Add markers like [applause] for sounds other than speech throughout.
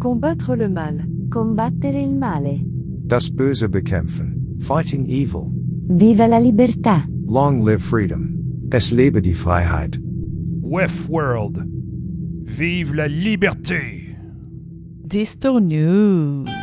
Combattre le mal. Combattere il male. Das Böse bekämpfen. Fighting evil. Viva la libertà. Long live freedom. Es lebe die Freiheit. WEF World. Vive la liberté. Disto News.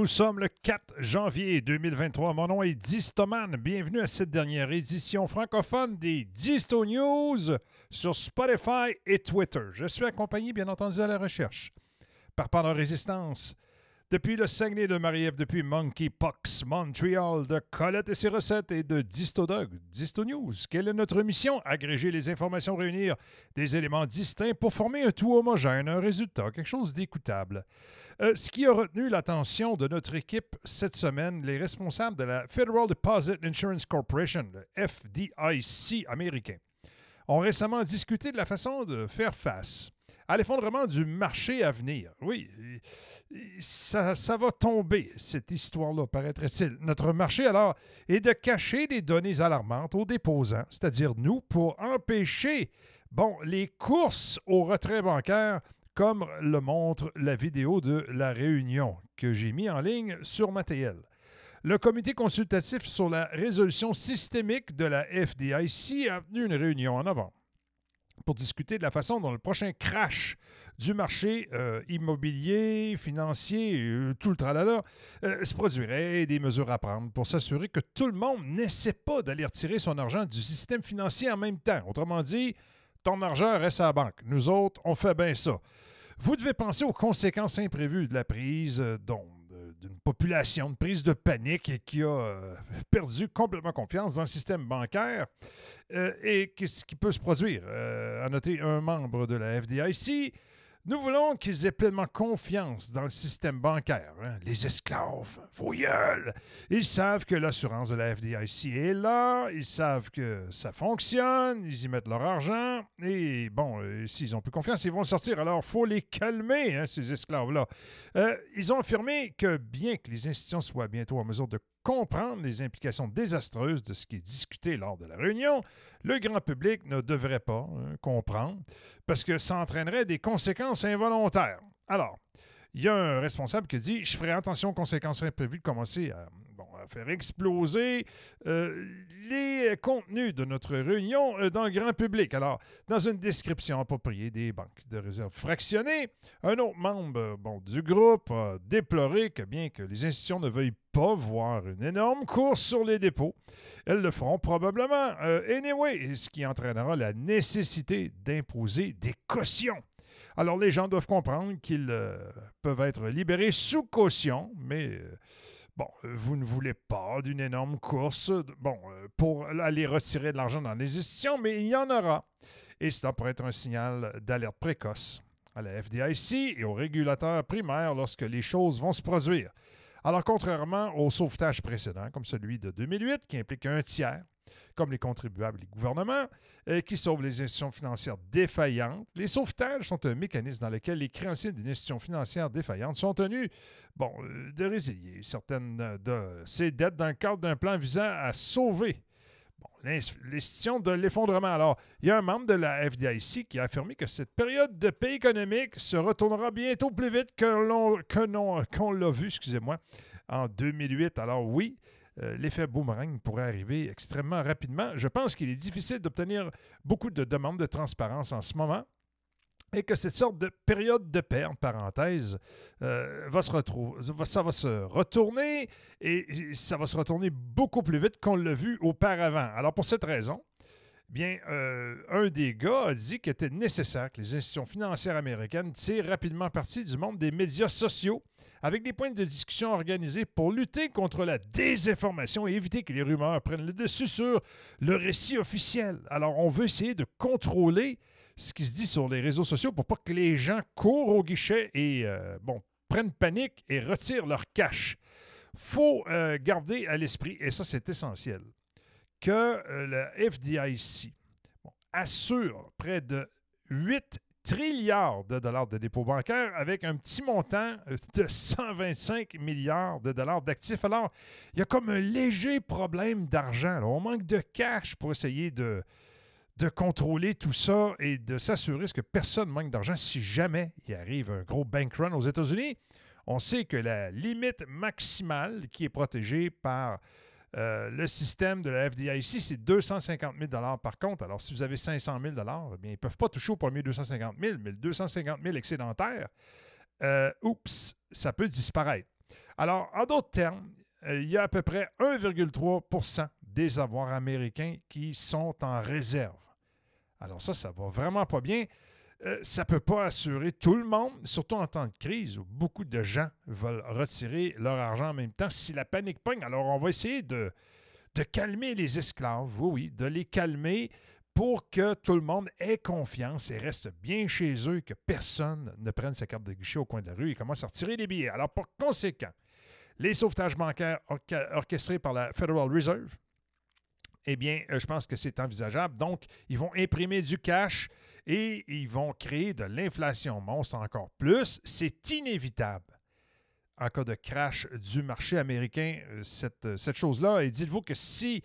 Nous sommes le 4 janvier 2023. Mon nom est Distoman. Bienvenue à cette dernière édition francophone des Disto News sur Spotify et Twitter. Je suis accompagné, bien entendu, à la recherche par Pendant Résistance. Depuis le Saguenay de Marie-Ève, depuis Monkeypox, Montreal, de Colette et ses recettes et de Distodog, Disto News. Quelle est notre mission? Agréger les informations, réunir des éléments distincts pour former un tout homogène, un résultat, quelque chose d'écoutable. Euh, ce qui a retenu l'attention de notre équipe cette semaine, les responsables de la Federal Deposit Insurance Corporation, le FDIC américain, ont récemment discuté de la façon de faire face à l'effondrement du marché à venir. Oui, ça, va tomber, cette histoire-là, paraîtrait-il. Notre marché, alors, est de cacher des données alarmantes aux déposants, c'est-à-dire nous, pour empêcher, bon, les courses au retrait bancaire comme le montre la vidéo de la réunion que j'ai mis en ligne sur ma TL. Le comité consultatif sur la résolution systémique de la FDIC a tenu une réunion en novembre pour discuter de la façon dont le prochain crash du marché euh, immobilier, financier, euh, tout le tralala, euh, se produirait et des mesures à prendre pour s'assurer que tout le monde n'essaie pas d'aller retirer son argent du système financier en même temps. Autrement dit, ton argent reste à la banque. Nous autres, on fait bien ça. Vous devez penser aux conséquences imprévues de la prise euh, de- d'une population, de prise de panique qui a euh, perdu complètement confiance dans le système bancaire euh, et qu'est-ce qui peut se produire? Euh, à noter un membre de la FDIC. Nous voulons qu'ils aient pleinement confiance dans le système bancaire. hein. Les esclaves, vos gueules. Ils savent que l'assurance de la FDIC est là, ils savent que ça fonctionne, ils y mettent leur argent, et bon, euh, s'ils ont plus confiance, ils vont sortir. Alors, faut les calmer, hein, ces esclaves-là. Euh, ils ont affirmé que bien que les institutions soient bientôt en mesure de comprendre les implications désastreuses de ce qui est discuté lors de la réunion, le grand public ne devrait pas hein, comprendre parce que ça entraînerait des conséquences involontaires. Alors, il y a un responsable qui dit Je ferai attention aux conséquences imprévues de commencer à, faire exploser euh, les contenus de notre réunion euh, dans le grand public. Alors, dans une description appropriée des banques de réserve fractionnées, un autre membre euh, bon, du groupe a déploré que bien que les institutions ne veuillent pas voir une énorme course sur les dépôts, elles le feront probablement. Euh, anyway, ce qui entraînera la nécessité d'imposer des cautions. Alors, les gens doivent comprendre qu'ils peuvent être libérés sous caution, mais bon, euh, vous ne voulez pas d'une énorme course bon, euh, pour aller retirer de l'argent dans les institutions, mais il y en aura. Et cela pourrait être un signal d'alerte précoce à la FDIC et aux régulateurs primaires lorsque les choses vont se produire. Alors, contrairement au sauvetage précédent, comme celui de 2008, qui implique un tiers, comme les contribuables et les gouvernements, euh, qui sauvent les institutions financières défaillantes. Les sauvetages sont un mécanisme dans lequel les créanciers d'une institution financière défaillante sont tenus bon, euh, de résilier certaines de ces dettes dans le cadre d'un plan visant à sauver l'institution de l'effondrement. Alors, il y a un membre de la FDIC qui a affirmé que cette période de paix économique se retournera bientôt plus vite qu'on l'a vu, excusez-moi, en 2008. Alors oui, euh, l'effet boomerang pourrait arriver extrêmement rapidement. Je pense qu'il est difficile d'obtenir beaucoup de demandes de transparence en ce moment. et que cette sorte de période de paix, en parenthèse, euh, va se retrouver, ça va se retourner et ça va se retourner beaucoup plus vite qu'on l'a vu auparavant. Alors pour cette raison, bien, euh, un des gars a dit qu'il était nécessaire que les institutions financières américaines tirent rapidement parti du monde des médias sociaux avec des points de discussion organisés pour lutter contre la désinformation et éviter que les rumeurs prennent le dessus sur le récit officiel. Alors on veut essayer de contrôler ce qui se dit sur les réseaux sociaux pour pas que les gens courent au guichet et euh, bon, prennent panique et retirent leur cash. faut euh, garder à l'esprit, et ça c'est essentiel, que euh, le FDIC assure près de 8 trilliards de dollars de dépôts bancaires avec un petit montant de 125 milliards de dollars d'actifs. Alors, il y a comme un léger problème d'argent. On manque de cash pour essayer de, de contrôler tout ça et de s'assurer que personne manque d'argent si jamais il arrive un gros bank run aux États-Unis. On sait que la limite maximale qui est protégée par euh, le système de la FDIC, c'est 250 000 par contre. Alors, si vous avez 500 000 eh bien, ils ne peuvent pas toucher au premier 250 000, mais le 250 000 excédentaire, euh, oups, ça peut disparaître. Alors, en d'autres termes, euh, il y a à peu près 1,3% des avoirs américains qui sont en réserve. Alors ça, ça va vraiment pas bien. Euh, ça ne peut pas assurer tout le monde, surtout en temps de crise où beaucoup de gens veulent retirer leur argent en même temps. Si la panique pogne, alors on va essayer de, de calmer les esclaves, oui, oui, de les calmer pour que tout le monde ait confiance et reste bien chez eux, que personne ne prenne sa carte de guichet au coin de la rue et commence à retirer les billets. Alors, par conséquent, les sauvetages bancaires orchestrés par la Federal Reserve, eh bien, euh, je pense que c'est envisageable. Donc, ils vont imprimer du cash et ils vont créer de l'inflation monstre encore plus. C'est inévitable en cas de crash du marché américain, euh, cette, euh, cette chose-là. Et dites-vous que si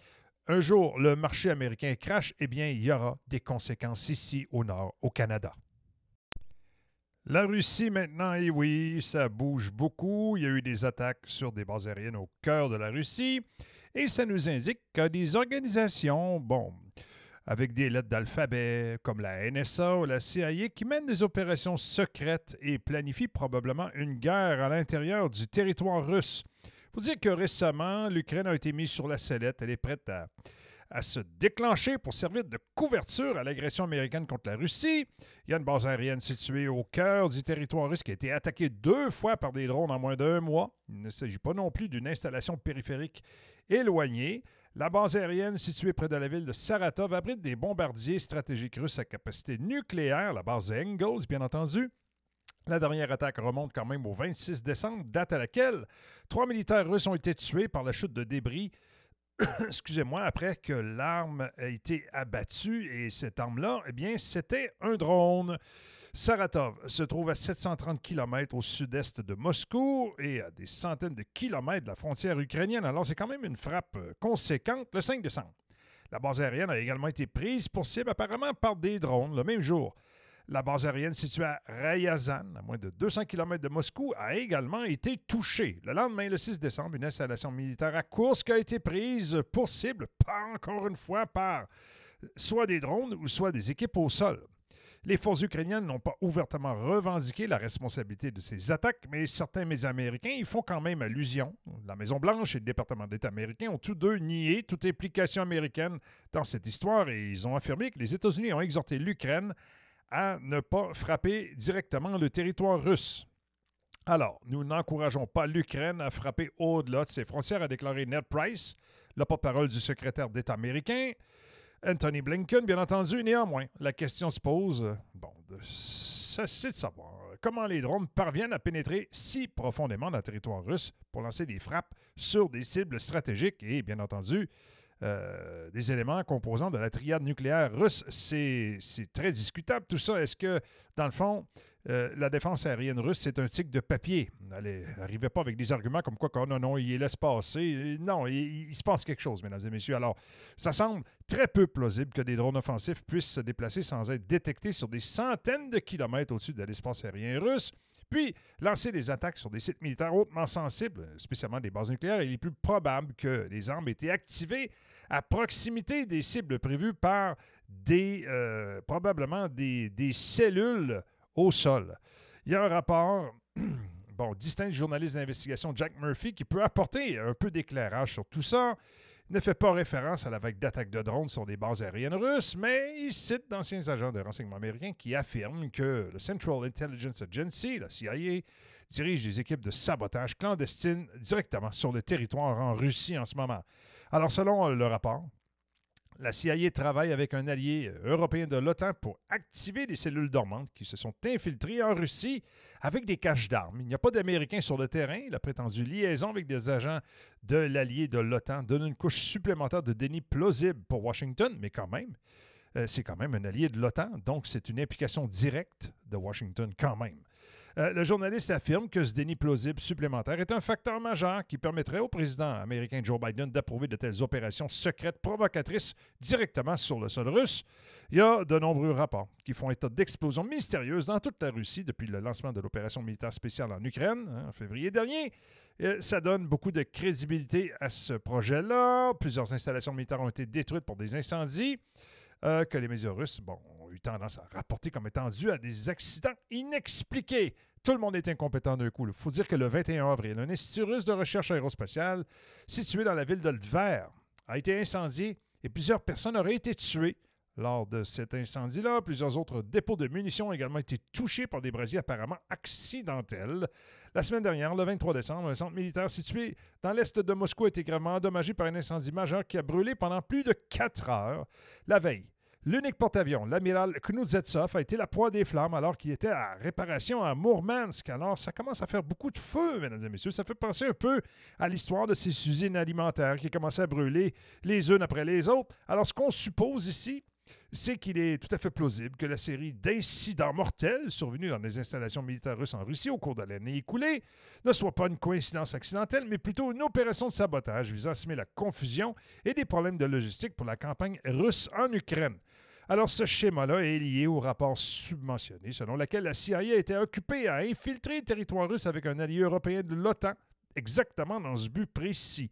un jour le marché américain crash, eh bien, il y aura des conséquences ici au nord, au Canada. La Russie maintenant, eh oui, ça bouge beaucoup. Il y a eu des attaques sur des bases aériennes au cœur de la Russie. Et ça nous indique que des organisations, bon, avec des lettres d'alphabet comme la NSA ou la CIA qui mènent des opérations secrètes et planifient probablement une guerre à l'intérieur du territoire russe. Faut dire que récemment, l'Ukraine a été mise sur la sellette. Elle est prête à, à se déclencher pour servir de couverture à l'agression américaine contre la Russie. Il y a une base aérienne située au cœur du territoire russe qui a été attaquée deux fois par des drones en moins d'un mois. Il ne s'agit pas non plus d'une installation périphérique éloignée. La base aérienne située près de la ville de Saratov abrite des bombardiers stratégiques russes à capacité nucléaire, la base Engels, bien entendu. La dernière attaque remonte quand même au 26 décembre, date à laquelle trois militaires russes ont été tués par la chute de débris [coughs] excusez-moi, après que l'arme a été abattue, et cette arme-là, eh bien, c'était un drone. Saratov se trouve à 730 km au sud-est de Moscou et à des centaines de kilomètres de la frontière ukrainienne. Alors, c'est quand même une frappe euh, conséquente le 5 décembre. La base aérienne a également été prise pour cible apparemment par des drones le même jour. La base aérienne située à Ryazan, à moins de 200 km de Moscou, a également été touchée. Le lendemain, le 6 décembre, une installation militaire à Kursk a été prise pour cible, pas encore une fois, par soit des drones ou soit des équipes au sol. Les forces ukrainiennes n'ont pas ouvertement revendiqué la responsabilité de ces attaques, mais certains médias américains y font quand même allusion. La Maison-Blanche et le département d'État américain ont tous deux nié toute implication américaine dans cette histoire et ils ont affirmé que les États-Unis ont exhorté l'Ukraine à ne pas frapper directement le territoire russe. Alors, nous n'encourageons pas l'Ukraine à frapper au-delà de ses frontières, a déclaré Ned Price, le porte-parole du secrétaire d'État américain. Anthony Blinken, bien entendu, néanmoins, la question se pose, bon, c'est de savoir comment les drones parviennent à pénétrer si profondément dans le territoire russe pour lancer des frappes sur des cibles stratégiques et, bien entendu, euh, des éléments composants de la triade nucléaire russe. C'est très discutable tout ça. Est-ce que, dans le fond, euh, la défense aérienne russe, c'est un tic de papier? N'arrivez pas avec des arguments comme quoi, oh non, non, il laisse passer. Non, il, se passe quelque chose, mesdames et messieurs. Alors, ça semble très peu plausible que des drones offensifs puissent se déplacer sans être détectés sur des centaines de kilomètres au-dessus de l'espace aérien russe. Puis, lancer des attaques sur des sites militaires hautement sensibles, spécialement des bases nucléaires, il est plus probable que les armes aient été activées à proximité des cibles prévues par des, euh, probablement des, des cellules au sol. Il y a un rapport [clears throat] bon, distinct du journaliste d'investigation Jack Murphy qui peut apporter un peu d'éclairage sur tout ça. Il ne fait pas référence à la vague d'attaques de drones sur des bases aériennes russes, mais il cite d'anciens agents de renseignement américains qui affirment que le Central Intelligence Agency, la CIA, dirige des équipes de sabotage clandestines directement sur le territoire en Russie en ce moment. Alors, selon le rapport, la CIA travaille avec un allié européen de l'OTAN pour activer des cellules dormantes qui se sont infiltrées en Russie avec des caches d'armes. Il n'y a pas d'Américains sur le terrain. La prétendue liaison avec des agents de l'allié de l'OTAN donne une couche supplémentaire de déni plausible pour Washington, mais quand même, euh, c'est quand même un allié de l'OTAN, donc c'est une implication directe de Washington quand même. Euh, le journaliste affirme que ce déni plausible supplémentaire est un facteur majeur qui permettrait au président américain Joe Biden d'approuver de telles opérations secrètes provocatrices directement sur le sol russe. Il y a de nombreux rapports qui font état d'explosions mystérieuses dans toute la Russie depuis le lancement de l'opération militaire spéciale en Ukraine hein, en février dernier. Euh, ça donne beaucoup de crédibilité à ce projet-là. Plusieurs installations militaires ont été détruites pour des incendies. Euh, que les médias russes bon, eu tendance à rapporter comme étant dus à des accidents inexpliqués. Tout le monde est incompétent d'un coup. Il faut dire que le 21 avril, un institut russe de recherche aérospatiale situé dans la ville de Lver a été incendié et plusieurs personnes auraient été tuées lors de cet incendie-là. Plusieurs autres dépôts de munitions ont également été touchés par des brasiers apparemment accidentels. La semaine dernière, le 23 décembre, un centre militaire situé dans l'est de Moscou a été gravement endommagé par un incendie majeur qui a brûlé pendant plus de quatre heures. La veille, L'unique porte-avions, l'amiral Kuznetsov, a été la proie des flammes alors qu'il était à réparation à Mourmansk. Alors, ça commence à faire beaucoup de feu, mesdames et messieurs. Ça fait penser un peu à l'histoire de ces usines alimentaires qui commençaient à brûler les unes après les autres. Alors, ce qu'on suppose ici, c'est qu'il est tout à fait plausible que la série d'incidents mortels survenus dans les installations militaires russes en Russie au cours de l'année écoulée ne soit pas une coïncidence accidentelle, mais plutôt une opération de sabotage visant à semer la confusion et des problèmes de logistique pour la campagne russe en Ukraine. Alors, ce schéma-là est lié au rapport submentionné, selon lequel la CIA était occupée à infiltrer le territoire russe avec un allié européen de l'OTAN, exactement dans ce but précis.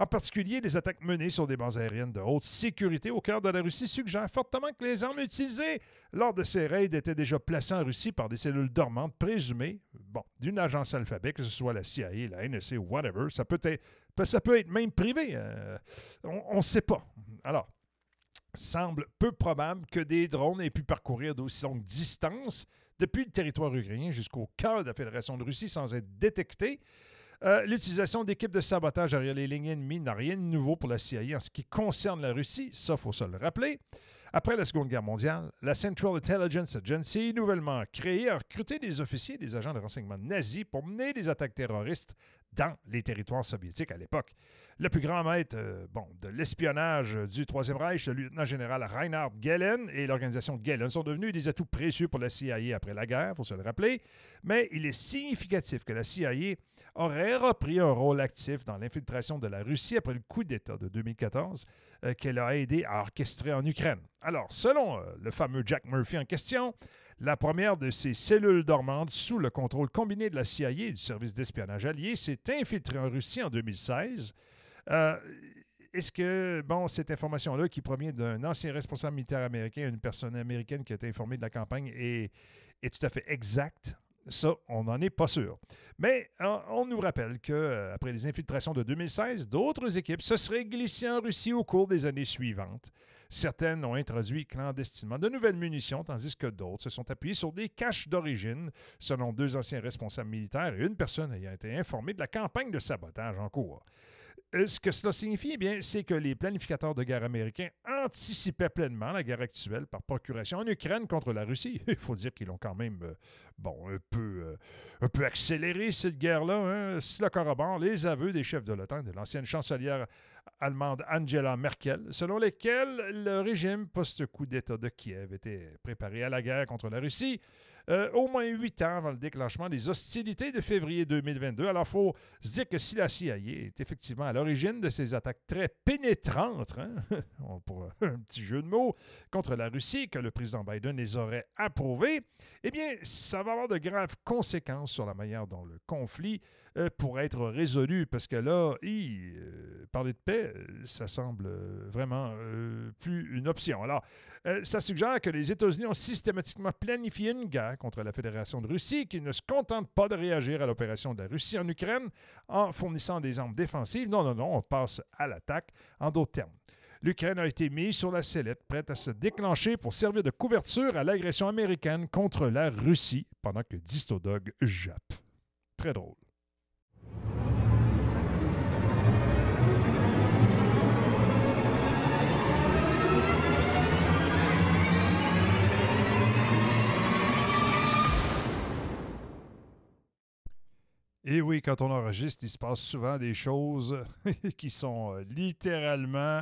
En particulier, les attaques menées sur des bases aériennes de haute sécurité au cœur de la Russie suggèrent fortement que les armes utilisées lors de ces raids étaient déjà placées en Russie par des cellules dormantes présumées, bon, d'une agence alphabet, que ce soit la CIA, la NSA ou whatever. Ça peut être, ça peut être même privé. Euh, on ne sait pas. Alors, semble peu probable que des drones aient pu parcourir d'aussi longues distances depuis le territoire ukrainien jusqu'au cœur de la Fédération de Russie sans être détectés. Euh, l'utilisation d'équipes de sabotage derrière les lignes ennemies n'a rien de nouveau pour la CIA en ce qui concerne la Russie, ça faut se le rappeler. Après la Seconde Guerre mondiale, la Central Intelligence Agency, nouvellement créée, a recruté des officiers et des agents de renseignement nazis pour mener des attaques terroristes dans les territoires soviétiques à l'époque. Le plus grand maître euh, bon, de l'espionnage du Troisième Reich, le lieutenant-général Reinhard Gehlen et l'organisation Gehlen sont devenus des atouts précieux pour la CIA après la guerre, il faut se le rappeler. Mais il est significatif que la CIA aurait repris un rôle actif dans l'infiltration de la Russie après le coup d'État de 2014 euh, qu'elle a aidé à orchestrer en Ukraine. Alors, selon euh, le fameux Jack Murphy en question, la première de ces cellules dormantes sous le contrôle combiné de la CIA et du service d'espionnage allié s'est infiltrée en Russie en 2016. Euh, est-ce que, bon, cette information-là qui provient d'un ancien responsable militaire américain, une personne américaine qui a été informée de la campagne, est, est tout à fait exacte? Ça, on n'en est pas sûr. Mais on, nous rappelle qu'après les infiltrations de 2016, d'autres équipes se seraient glissées en Russie au cours des années suivantes. Certaines ont introduit clandestinement de nouvelles munitions, tandis que d'autres se sont appuyées sur des caches d'origine, selon deux anciens responsables militaires et une personne ayant été informée de la campagne de sabotage en cours. Euh, ce que cela signifie, eh bien, c'est que les planificateurs de guerre américains anticipaient pleinement la guerre actuelle par procuration en Ukraine contre la Russie. [laughs] Il faut dire qu'ils l'ont quand même, euh, bon, un peu, euh, un peu accéléré cette guerre-là. Hein. Cela corrobore les aveux des chefs de l'OTAN, de l'ancienne chancelière allemande Angela Merkel, selon lesquels le régime post-coup d'État de Kiev était préparé à la guerre contre la Russie. euh, au moins huit ans avant le déclenchement des hostilités de février 2022. Alors, il faut se dire que si la CIA est effectivement à l'origine de ces attaques très pénétrantes, hein, [laughs] pour [laughs] un petit jeu de mots, contre la Russie, que le président Biden les aurait approuvées, eh bien, ça va avoir de graves conséquences sur la manière dont le conflit euh, pourrait être résolu, parce que là, euh, parler de paix, euh, ça semble vraiment plus une option. Alors, ça suggère que les États-Unis ont systématiquement planifié une guerre contre la Fédération de Russie qui ne se contente pas de réagir à l'opération de la Russie en Ukraine en fournissant des armes défensives. Non, non, non, on passe à l'attaque. En d'autres termes, l'Ukraine a été mise sur la sellette, prête à se déclencher pour servir de couverture à l'agression américaine contre la Russie pendant que Distodog jappe. Très drôle. Et oui, quand on enregistre, il se passe souvent des choses [laughs] qui sont euh, littéralement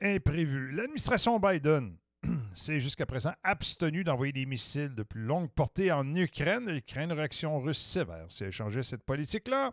imprévues. L'administration Biden [clears throat] s'est jusqu'à présent abstenue d'envoyer des missiles de plus longue portée en Ukraine. Elle craint une réaction russe sévère si elle changeait cette politique-là.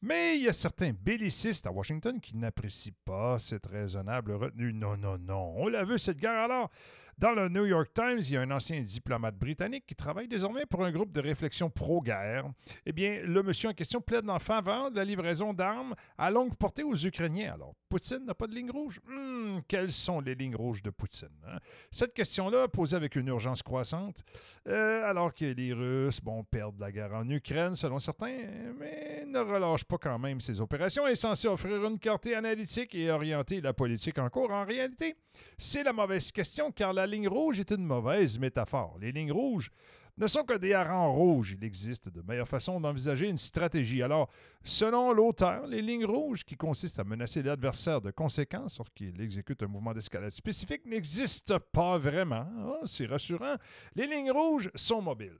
Mais il y a certains bellicistes à Washington qui n'apprécient pas cette raisonnable retenue. Non, non, non. On l'a vu, cette guerre alors. Dans le New York Times, il y a un ancien diplomate britannique qui travaille désormais pour un groupe de réflexion pro-guerre. Eh bien, le monsieur en question plaide en faveur de la livraison d'armes à longue portée aux Ukrainiens. Alors, Poutine n'a pas de ligne rouge? Hmm, quelles sont les lignes rouges de Poutine? hein? Cette question-là, posée avec une urgence croissante, euh, alors que les Russes, bon, perdent la guerre en Ukraine, selon certains, mais ne relâchent pas quand même ces opérations, est censée offrir une clarté analytique et orienter la politique en cours. En réalité, c'est la mauvaise question, car la ligne rouge est une mauvaise métaphore. Les lignes rouges ne sont que des harengs rouges. Il existe de meilleures façons d'envisager une stratégie. Alors, selon l'auteur, les lignes rouges, qui consistent à menacer l'adversaire de conséquences lorsqu'il exécute un mouvement d'escalade spécifique, n'existent pas vraiment. Ah, c'est rassurant. Les lignes rouges sont mobiles.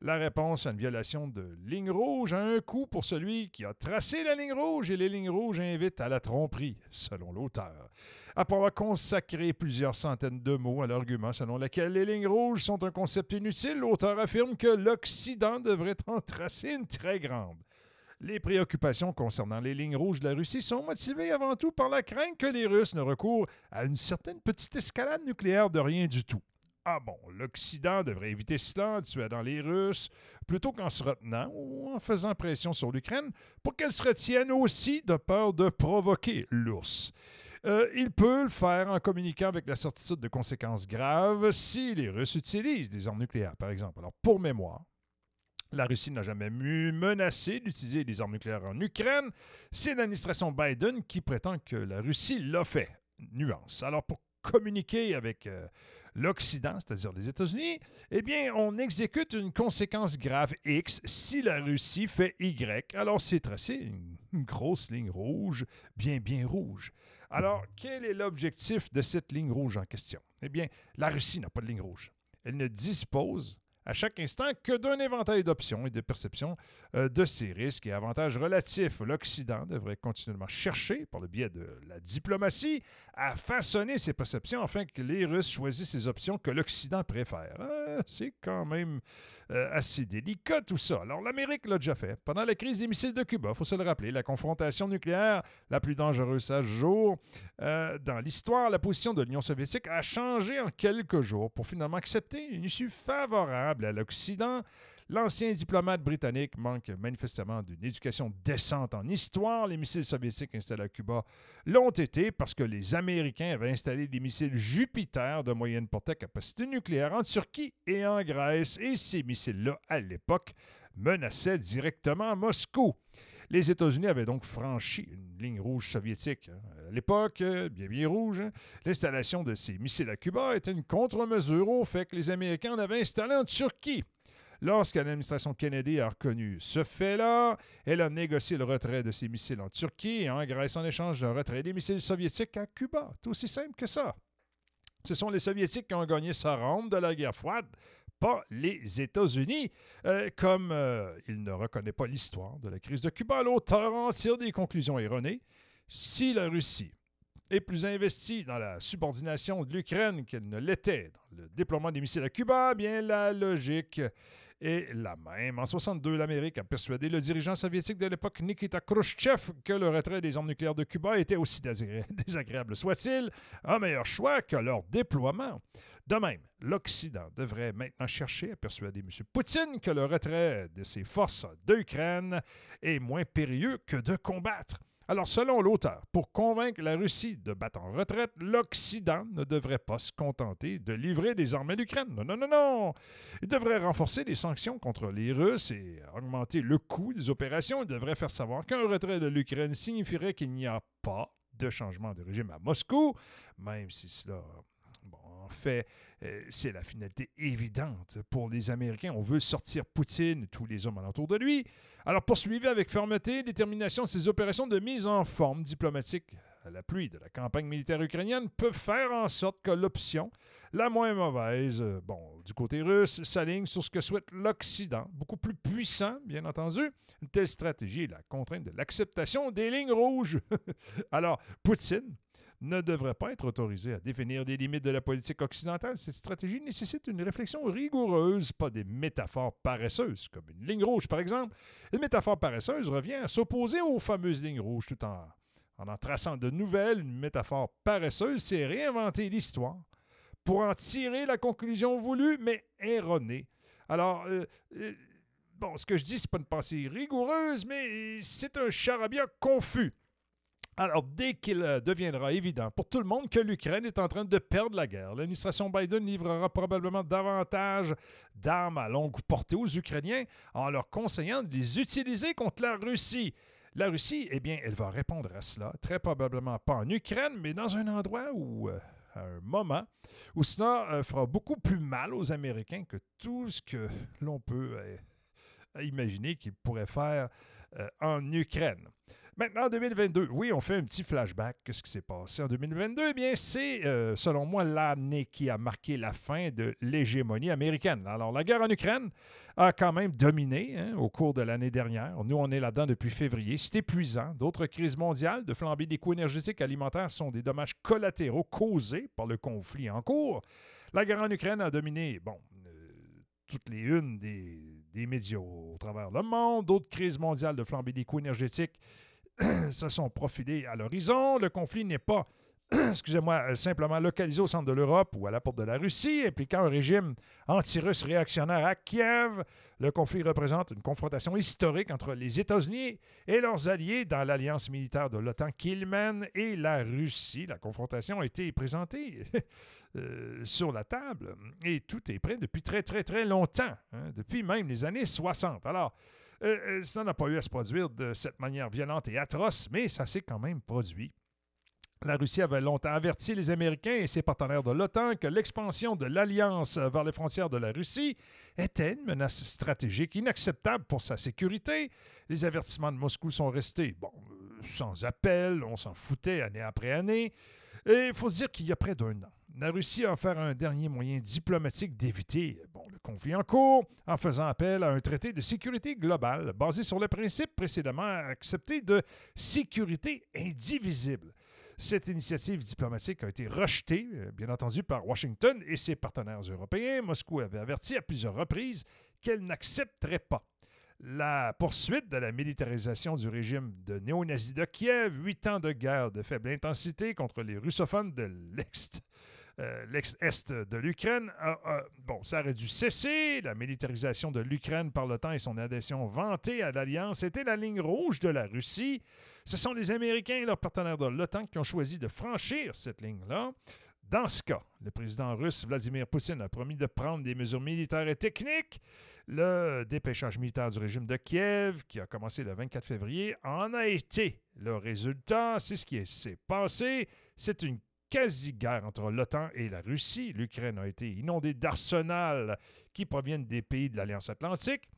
La réponse à une violation de ligne rouge a un coût pour celui qui a tracé la ligne rouge et les lignes rouges invitent à la tromperie, selon l'auteur. Après avoir consacré plusieurs centaines de mots à l'argument selon lequel les lignes rouges sont un concept inutile, l'auteur affirme que l'Occident devrait en tracer une très grande. Les préoccupations concernant les lignes rouges de la Russie sont motivées avant tout par la crainte que les Russes ne recourent à une certaine petite escalade nucléaire de rien du tout. Ah bon, l'Occident devrait éviter cela en dissuadant les Russes, plutôt qu'en se retenant ou en faisant pression sur l'Ukraine pour qu'elle se retienne aussi de peur de provoquer l'ours. Euh, il peut le faire en communiquant avec la certitude de conséquences graves si les Russes utilisent des armes nucléaires, par exemple. Alors, pour mémoire, la Russie n'a jamais menacé d'utiliser des armes nucléaires en Ukraine. C'est l'administration Biden qui prétend que la Russie l'a fait. Nuance. Alors, pour communiquer avec euh, l'Occident, c'est-à-dire les États-Unis, eh bien, on exécute une conséquence grave X si la Russie fait Y. Alors, c'est tracé une, une grosse ligne rouge, bien, bien rouge. Alors, quel est l'objectif de cette ligne rouge en question? Eh bien, la Russie n'a pas de ligne rouge. Elle ne dispose à chaque instant que d'un éventail d'options et de perceptions euh, de ces risques et avantages relatifs. L'Occident devrait continuellement chercher, par le biais de la diplomatie, à façonner ses perceptions afin que les Russes choisissent les options que l'Occident préfère. Euh, C'est quand même euh, assez délicat tout ça. Alors l'Amérique l'a déjà fait. Pendant la crise des missiles de Cuba, il faut se le rappeler, la confrontation nucléaire la plus dangereuse à ce jour euh, dans l'histoire, la position de l'Union soviétique a changé en quelques jours pour finalement accepter une issue favorable à l'Occident. L'ancien diplomate britannique manque manifestement d'une éducation décente en histoire. Les missiles soviétiques installés à Cuba l'ont été parce que les Américains avaient installé des missiles Jupiter de moyenne portée à capacité nucléaire en Turquie et en Grèce. Et ces missiles-là, à l'époque, menaçaient directement Moscou. Les États-Unis avaient donc franchi une ligne rouge soviétique. hein. À l'époque, euh, bien bien rouge, hein. l'installation de ces missiles à Cuba était une contre-mesure au fait que les Américains en avaient installé en Turquie. Lorsque l'administration Kennedy a reconnu ce fait-là, elle a négocié le retrait de ces missiles en Turquie et en Grèce en échange d'un retrait des missiles soviétiques à Cuba. C'est aussi simple que ça. Ce sont les Soviétiques qui ont gagné sa ronde de la guerre froide, pas les États-Unis. Euh, comme euh, il ne reconnaît pas l'histoire de la crise de Cuba, l'auteur en tire des conclusions erronées. Si la Russie est plus investie dans la subordination de l'Ukraine qu'elle ne l'était dans le déploiement des missiles à Cuba, bien la logique est la même. En 62, l'Amérique a persuadé le dirigeant soviétique de l'époque Nikita Khrushchev que le retrait des armes nucléaires de Cuba était aussi désagré- [laughs] désagréable soit-il, un meilleur choix que leur déploiement. De même, l'Occident devrait maintenant chercher à persuader M. Poutine que le retrait de ses forces de l'Ukraine est moins périlleux que de combattre. Alors, selon l'auteur, pour convaincre la Russie de battre en retraite, l'Occident ne devrait pas se contenter de livrer des armes à l'Ukraine. Non, non, non, non. Il devrait renforcer les sanctions contre les Russes et augmenter le coût des opérations. Il devrait faire savoir qu'un retrait de l'Ukraine signifierait qu'il n'y a pas de changement de régime à Moscou, même si cela, fait, euh, c'est la finalité évidente pour les Américains. On veut sortir Poutine tous les hommes alentour de lui. Alors poursuivez avec fermeté et détermination ces opérations de mise en forme diplomatique à la pluie de la campagne militaire ukrainienne peuvent faire en sorte que l'option la moins mauvaise, euh, bon, du côté russe, s'aligne sur ce que souhaite l'Occident, beaucoup plus puissant, bien entendu. Une telle stratégie est la contrainte de l'acceptation des lignes rouges. [laughs] Alors, Poutine ne devrait pas être autorisé à définir des limites de la politique occidentale. Cette stratégie nécessite une réflexion rigoureuse, pas des métaphores paresseuses, comme une ligne rouge, par exemple. Une métaphore paresseuse revient à s'opposer aux fameuses lignes rouges tout en, en en traçant de nouvelles. Une métaphore paresseuse, c'est réinventer l'histoire pour en tirer la conclusion voulue, mais erronée. Alors, euh, euh, bon, ce que je dis, c'est pas une pensée rigoureuse, mais c'est un charabia confus. Alors, dès qu'il euh, deviendra évident pour tout le monde que l'Ukraine est en train de perdre la guerre, l'administration Biden livrera probablement davantage d'armes à longue portée aux Ukrainiens en leur conseillant de les utiliser contre la Russie. La Russie, eh bien, elle va répondre à cela, très probablement pas en Ukraine, mais dans un endroit où, euh, à un moment, où cela euh, fera beaucoup plus mal aux Américains que tout ce que l'on peut imaginer qu'ils pourraient faire en Ukraine. Maintenant, en 2022, oui, on fait un petit flashback. Qu'est-ce qui s'est passé en 2022? Eh bien, c'est, euh, selon moi, l'année qui a marqué la fin de l'hégémonie américaine. Alors, la guerre en Ukraine a quand même dominé hein, au cours de l'année dernière. Nous, on est là-dedans depuis février. C'est épuisant. D'autres crises mondiales de flambée des coûts énergétiques alimentaires sont des dommages collatéraux causés par le conflit en cours. La guerre en Ukraine a dominé, bon, euh, toutes les unes des, des médias au travers le monde. D'autres crises mondiales de flambée des coûts énergétiques [clears throat] se sont profilées à l'horizon. Le conflit n'est pas, [clears throat] excusez-moi, euh, simplement localisé au centre de l'Europe ou à la porte de la Russie, impliquant un régime anti-russe réactionnaire à Kiev. Le conflit représente une confrontation historique entre les États-Unis et leurs alliés dans l'alliance militaire de l'OTAN qu'ils mènent et la Russie. La confrontation a été présentée [laughs] euh, sur la table et tout est prêt depuis très, très, très longtemps, hein, depuis même les années 60. Alors, euh, euh, ça n'a pas eu à se produire de cette manière violente et atroce, mais ça s'est quand même produit. La Russie avait longtemps averti les Américains et ses partenaires de l'OTAN que l'expansion de l'Alliance vers les frontières de la Russie était une menace stratégique inacceptable pour sa sécurité. Les avertissements de Moscou sont restés, bon, euh, sans appel, on s'en foutait année après année. Et il faut se dire qu'il y a près d'un an, la Russie a offert un dernier moyen diplomatique d'éviter le conflit en cours en faisant appel à un traité de sécurité globale basé sur le principe précédemment accepté de sécurité indivisible. Cette initiative diplomatique a été rejetée, euh, bien entendu, par Washington et ses partenaires européens. Moscou avait averti à plusieurs reprises qu'elle n'accepterait pas la poursuite de la militarisation du régime de néo-nazis de Kiev, huit ans de guerre de faible intensité contre les russophones de l'ex- euh, l'ex-est de l'Ukraine. bon, ça aurait dû cesser. La militarisation de l'Ukraine par l'OTAN et son adhésion vantée à l'Alliance était la ligne rouge de la Russie. Ce sont les Américains et leurs partenaires de l'OTAN qui ont choisi de franchir cette ligne-là. Dans ce cas, le président russe Vladimir Poutine a promis de prendre des mesures militaires et techniques. Le dépêchage militaire du régime de Kiev, qui a commencé le 24 février, en a été le résultat. C'est ce qui s'est passé. C'est une quasi-guerre entre l'OTAN et la Russie. L'Ukraine a été inondée d'arsenals qui proviennent des pays de l'Alliance atlantique.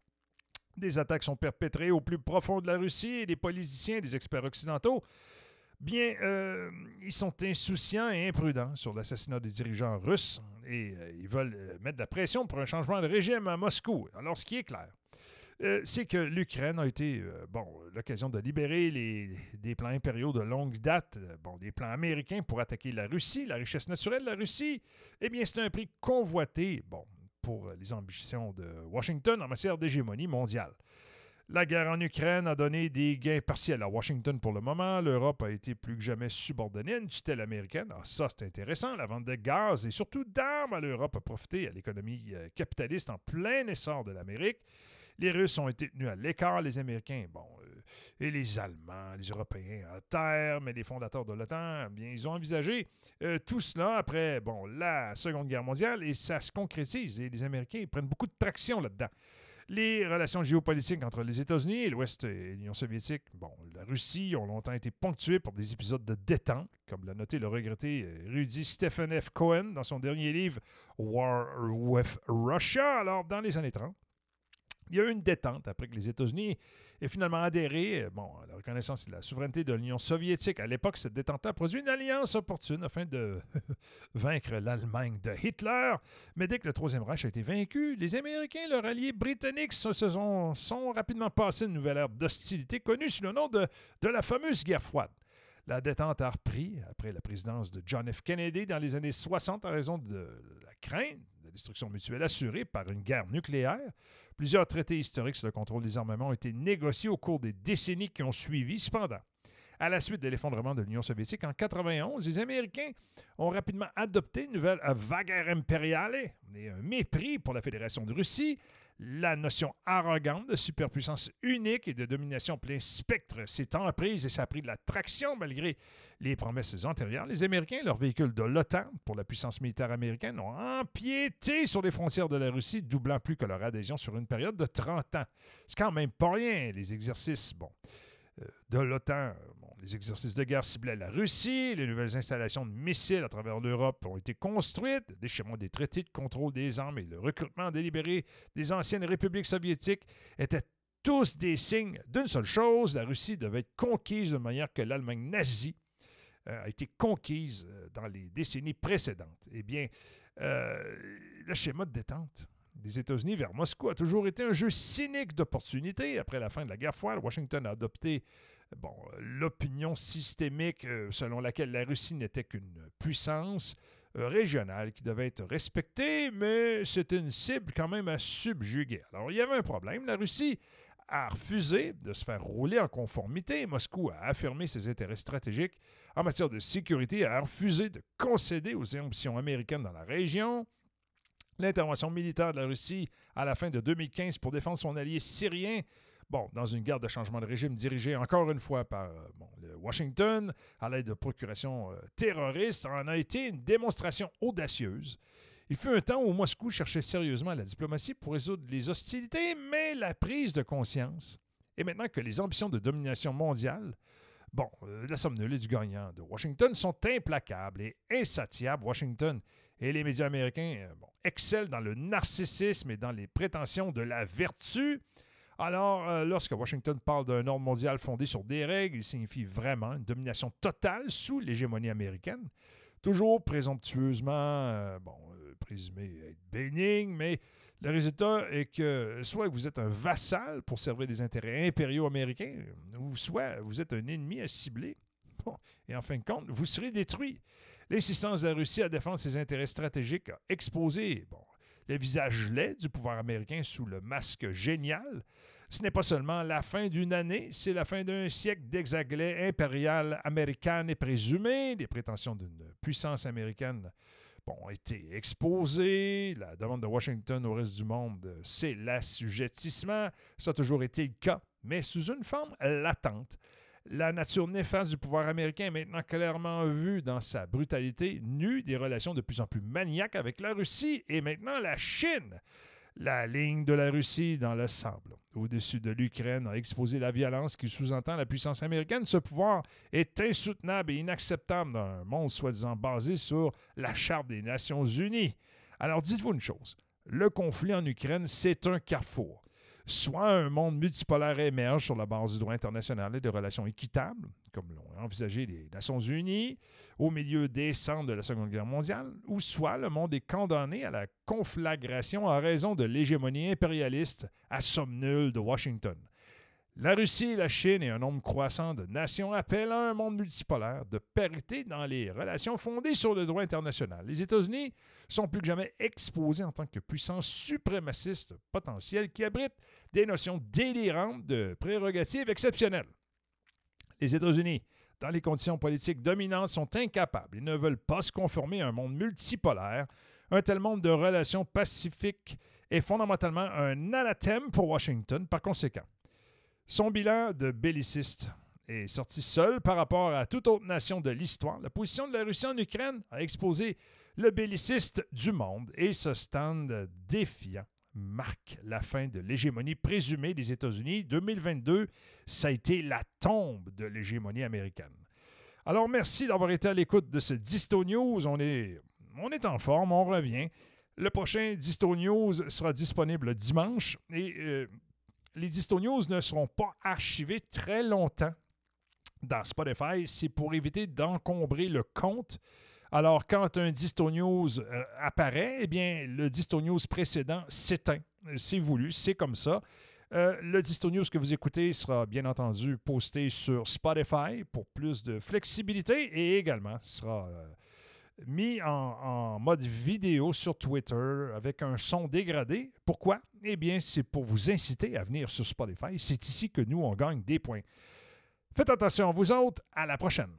Des attaques sont perpétrées au plus profond de la Russie et les politiciens les experts occidentaux, bien, euh, ils sont insouciants et imprudents sur l'assassinat des dirigeants russes et euh, ils veulent euh, mettre de la pression pour un changement de régime à Moscou. Alors, ce qui est clair, euh, c'est que l'Ukraine a été euh, l'occasion de libérer des plans impériaux de longue date, euh, des plans américains pour attaquer la Russie, la richesse naturelle de la Russie. Eh bien, c'est un prix convoité bon, pour les ambitions de Washington en matière d'hégémonie mondiale. La guerre en Ukraine a donné des gains partiels à Washington pour le moment. L'Europe a été plus que jamais subordonnée à une tutelle américaine. Ah, ça, c'est intéressant. La vente de gaz et surtout d'armes à l'Europe a profité à l'économie capitaliste en plein essor de l'Amérique. Les Russes ont été tenus à l'écart, les Américains, bon, euh, et les Allemands, les Européens à terre, mais les fondateurs de l'OTAN, bien, ils ont envisagé euh, tout cela après, bon, la Seconde Guerre mondiale, et ça se concrétise, et les Américains prennent beaucoup de traction là-dedans. Les relations géopolitiques entre les États-Unis et l'Ouest et l'Union soviétique, bon, la Russie ont longtemps été ponctuées par des épisodes de détente, comme l'a noté le regretté euh, Rudy Stephen F. Cohen dans son dernier livre War with Russia, alors dans les années 30. Il y a eu une détente après que les États-Unis aient finalement adhéré bon, à la reconnaissance de la souveraineté de l'Union soviétique. À l'époque, cette détente a produit une alliance opportune afin de [laughs] vaincre l'Allemagne de Hitler. Mais dès que le Troisième Reich a été vaincu, les Américains et leurs alliés britanniques se sont, sont rapidement passés une nouvelle ère d'hostilité connue sous le nom de, de la fameuse guerre froide. La détente a repris après la présidence de John F. Kennedy dans les années 60 en raison de la crainte de destruction mutuelle assurée par une guerre nucléaire. Plusieurs traités historiques sur le contrôle des armements ont été négociés au cours des décennies qui ont suivi. Cependant, à la suite de l'effondrement de l'Union soviétique en 1991, les Américains ont rapidement adopté une nouvelle vague impériale et un mépris pour la Fédération de Russie. La notion arrogante de superpuissance unique et de domination plein spectre s'est emprise et ça a pris de la traction malgré les promesses antérieures. Les Américains, leurs véhicules de l'OTAN pour la puissance militaire américaine, ont empiété sur les frontières de la Russie, doublant plus que leur adhésion sur une période de 30 ans. C'est quand même pas rien, les exercices, bon, de l'OTAN, les exercices de guerre ciblaient la Russie, les nouvelles installations de missiles à travers l'Europe ont été construites, le déchirement des traités de contrôle des armes et le recrutement délibéré des anciennes républiques soviétiques étaient tous des signes d'une seule chose, la Russie devait être conquise de manière que l'Allemagne nazie euh, a été conquise euh, dans les décennies précédentes. Eh bien, euh, le schéma de détente des États-Unis vers Moscou a toujours été un jeu cynique d'opportunités. Après la fin de la guerre froide, Washington a adopté bon, l'opinion systémique selon laquelle la Russie n'était qu'une puissance régionale qui devait être respectée, mais c'était une cible quand même à subjuguer. Alors, il y avait un problème. La Russie a refusé de se faire rouler en conformité. Moscou a affirmé ses intérêts stratégiques en matière de sécurité et a refusé de concéder aux ambitions américaines dans la région. L'intervention militaire de la Russie à la fin de 2015 pour défendre son allié syrien, bon, dans une guerre de changement de régime dirigée encore une fois par euh, bon, Washington à l'aide de procurations euh, terroristes, en a été une démonstration audacieuse. Il fut un temps où Moscou cherchait sérieusement la diplomatie pour résoudre les hostilités, mais la prise de conscience est maintenant que les ambitions de domination mondiale, bon, euh, la et du gagnant de Washington sont implacables et insatiables. Washington et les médias américains euh, excellent dans le narcissisme et dans les prétentions de la vertu. Alors, euh, lorsque Washington parle d'un ordre mondial fondé sur des règles, il signifie vraiment une domination totale sous l'hégémonie américaine toujours présomptueusement, euh, bon, présumé être bénigne, mais le résultat est que soit vous êtes un vassal pour servir les intérêts impériaux américains, ou soit vous êtes un ennemi à cibler. Et en fin de compte, vous serez détruit. L'insistance de la Russie à défendre ses intérêts stratégiques a exposé le visage laid du pouvoir américain sous le masque génial ce n'est pas seulement la fin d'une année, c'est la fin d'un siècle d'exaglais impérial américaine et présumé. Les prétentions d'une puissance américaine ont été exposées. La demande de Washington au reste du monde, c'est l'assujettissement. Ça a toujours été le cas, mais sous une forme latente. La nature néfaste du pouvoir américain est maintenant clairement vue dans sa brutalité nue des relations de plus en plus maniaques avec la Russie et maintenant la Chine. La ligne de la Russie dans le sable au-dessus de l'Ukraine a exposé la violence qui sous-entend la puissance américaine. Ce pouvoir est insoutenable et inacceptable dans un monde soi-disant basé sur la Charte des Nations Unies. Alors dites-vous une chose, le conflit en Ukraine, c'est un carrefour. Soit un monde multipolaire émerge sur la base du droit international et de relations équitables, comme l'ont envisagé les Nations Unies au milieu décembre de la Seconde Guerre mondiale, ou soit le monde est condamné à la conflagration en raison de l'hégémonie impérialiste à de Washington. La Russie la Chine et un nombre croissant de nations appellent à un monde multipolaire de parité dans les relations fondées sur le droit international. Les États-Unis sont plus que jamais exposés en tant que puissance suprémaciste potentielle qui abrite des notions délirantes de prérogatives exceptionnelles. Les États-Unis, dans les conditions politiques dominantes, sont incapables et ne veulent pas se conformer à un monde multipolaire. Un tel monde de relations pacifiques est fondamentalement un anathème pour Washington. Par conséquent, son bilan de belliciste est sorti seul par rapport à toute autre nation de l'histoire. La position de la Russie en Ukraine a exposé le belliciste du monde et ce stand défiant marque la fin de l'hégémonie présumée des États-Unis. 2022, ça a été la tombe de l'hégémonie américaine. Alors, merci d'avoir été à l'écoute de ce Disto News. On est, en forme, on revient. Le prochain Disto News sera disponible dimanche et euh, les Disto News ne seront pas archivés très longtemps dans Spotify. C'est pour éviter d'encombrer le compte. Alors, quand un Disto News euh, apparaît, eh bien, le Disto News précédent s'éteint. C'est voulu, c'est comme ça. Euh, le Disto News que vous écoutez sera bien entendu posté sur Spotify pour plus de flexibilité et également sera euh, mis en, mode vidéo sur Twitter avec un son dégradé. Pourquoi? Eh bien, c'est pour vous inciter à venir sur Spotify. C'est ici que nous, on gagne des points. Faites attention, vous autres, à la prochaine.